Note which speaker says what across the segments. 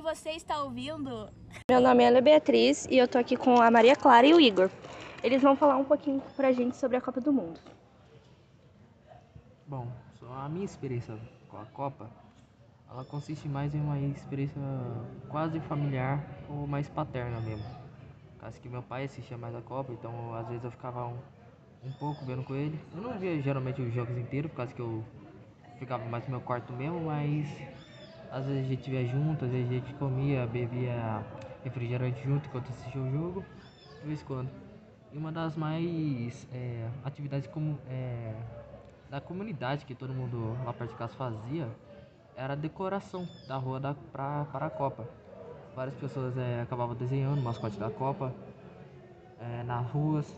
Speaker 1: Você está ouvindo?
Speaker 2: Meu nome é Ana Beatriz e eu tô aqui com a Maria Clara e o Igor. Eles vão falar um pouquinho pra gente sobre a Copa do Mundo.
Speaker 3: Bom, a minha experiência com a Copa, ela consiste mais em uma experiência quase familiar ou mais paterna mesmo. Caso que meu pai assistia mais a Copa, então às vezes eu ficava um, um pouco vendo com ele. Eu não via geralmente os jogos inteiros, por causa que eu ficava mais no meu quarto mesmo, mas às vezes a gente via junto, às vezes a gente comia, bebia refrigerante junto enquanto assistia o jogo, de vez em quando. E uma das mais é, atividades como, é, da comunidade que todo mundo lá perto de casa fazia era a decoração da rua da, pra, para a Copa. Várias pessoas é, acabavam desenhando o mascote da Copa é, nas ruas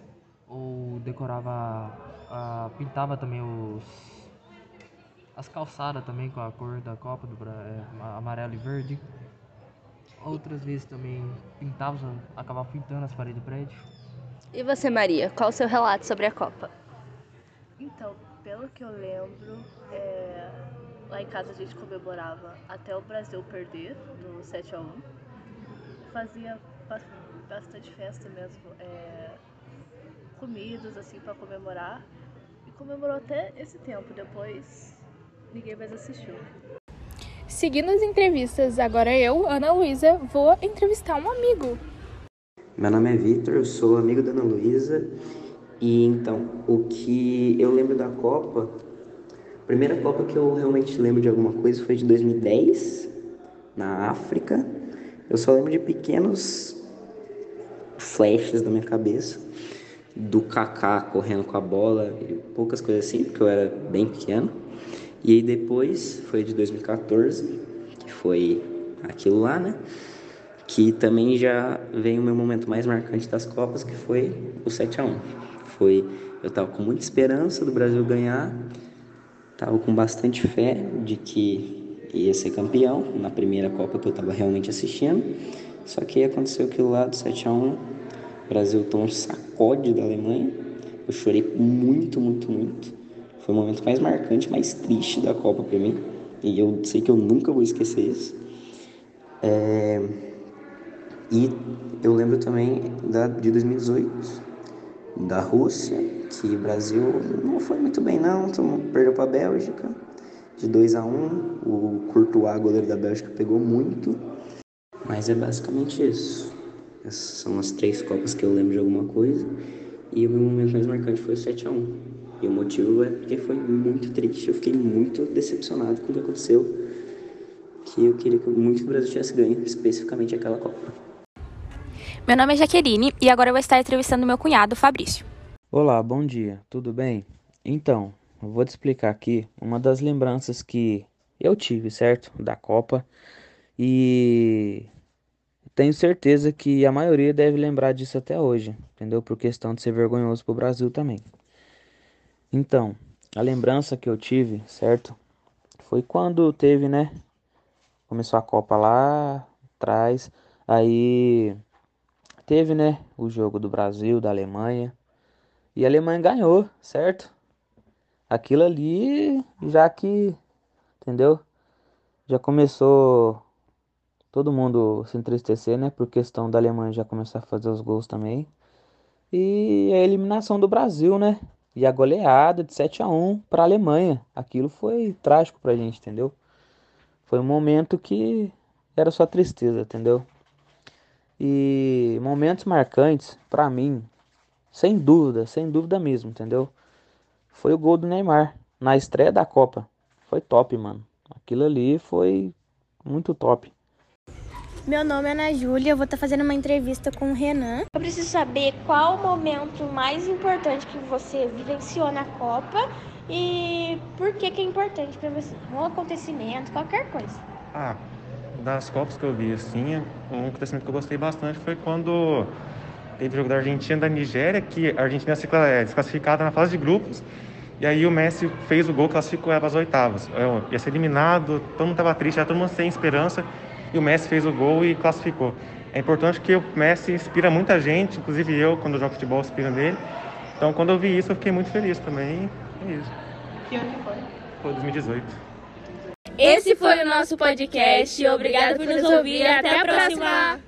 Speaker 3: ou decorava, pintava também os as calçadas também com a cor da Copa do é, amarelo e verde. Outras vezes também pintava, acabava pintando as paredes do prédio.
Speaker 2: E você, Maria, qual o seu relato sobre a Copa?
Speaker 4: Então, pelo que eu lembro, é, lá em casa a gente comemorava até o Brasil perder no 7 a 1 Fazia bastante festa mesmo, é, comidas assim para comemorar. E comemorou até esse tempo. Depois ninguém mais assistiu.
Speaker 1: Seguindo as entrevistas, agora eu, Ana Luísa, vou entrevistar um amigo.
Speaker 5: Meu nome é Victor, eu sou amigo da Ana Luísa. E então, o que eu lembro da Copa, a primeira Copa que eu realmente lembro de alguma coisa foi de 2010, na África. Eu só lembro de pequenos flashes na minha cabeça do Kaká correndo com a bola e poucas coisas assim, porque eu era bem pequeno. E aí depois foi de 2014, que foi aquilo lá, né? Que também já vem o meu momento mais marcante das Copas, que foi o 7 a 1 Foi, eu tava com muita esperança do Brasil ganhar, tava com bastante fé de que ia ser campeão na primeira Copa que eu tava realmente assistindo. Só que aconteceu aquilo lá do 7 a 1 O Brasil tomou um sacode da Alemanha. Eu chorei muito, muito, muito. Foi o momento mais marcante, mais triste da Copa para mim. E eu sei que eu nunca vou esquecer isso. É... E eu lembro também da, de 2018, da Rússia, que o Brasil não foi muito bem não, perdeu para a Bélgica de 2 a 1 um, O Courtois, goleiro da Bélgica, pegou muito. Mas é basicamente isso. Essas são as três Copas que eu lembro de alguma coisa. E o meu momento mais marcante foi o 7 a 1 e o motivo é porque foi muito triste. Eu fiquei muito decepcionado com o que aconteceu. Que eu queria que muito que o Brasil tivesse ganho, especificamente aquela Copa.
Speaker 1: Meu nome é Jaqueline e agora eu vou estar entrevistando meu cunhado, Fabrício.
Speaker 6: Olá, bom dia, tudo bem? Então, eu vou te explicar aqui uma das lembranças que eu tive, certo? Da Copa. E tenho certeza que a maioria deve lembrar disso até hoje, entendeu? Por questão de ser vergonhoso para o Brasil também. Então, a lembrança que eu tive, certo? Foi quando teve, né? Começou a Copa lá atrás. Aí teve, né? O jogo do Brasil, da Alemanha. E a Alemanha ganhou, certo? Aquilo ali, já que, entendeu? Já começou todo mundo se entristecer, né? Por questão da Alemanha já começar a fazer os gols também. E a eliminação do Brasil, né? E a goleada de 7 a 1 para a Alemanha. Aquilo foi trágico para a gente, entendeu? Foi um momento que era só tristeza, entendeu? E momentos marcantes para mim, sem dúvida, sem dúvida mesmo, entendeu? Foi o gol do Neymar na estreia da Copa. Foi top, mano. Aquilo ali foi muito top.
Speaker 7: Meu nome é Ana Júlia, eu vou estar tá fazendo uma entrevista com o Renan.
Speaker 8: Eu preciso saber qual o momento mais importante que você vivenciou na Copa e por que, que é importante para você. Um acontecimento, qualquer coisa.
Speaker 9: Ah, das Copas que eu vi, assim, um acontecimento que eu gostei bastante foi quando teve o jogo da Argentina e da Nigéria, que a Argentina é desclassificada na fase de grupos. E aí o Messi fez o gol, classificou ela para as oitavas. Eu ia ser eliminado, todo mundo estava triste, todo mundo sem esperança e o Messi fez o gol e classificou. É importante que o Messi inspira muita gente, inclusive eu, quando eu jogo futebol, inspiro nele. Então, quando eu vi isso, eu fiquei muito feliz também. É isso.
Speaker 4: Que ano foi?
Speaker 9: Foi 2018.
Speaker 10: Esse foi o nosso podcast. Obrigado por nos ouvir. Até a próxima.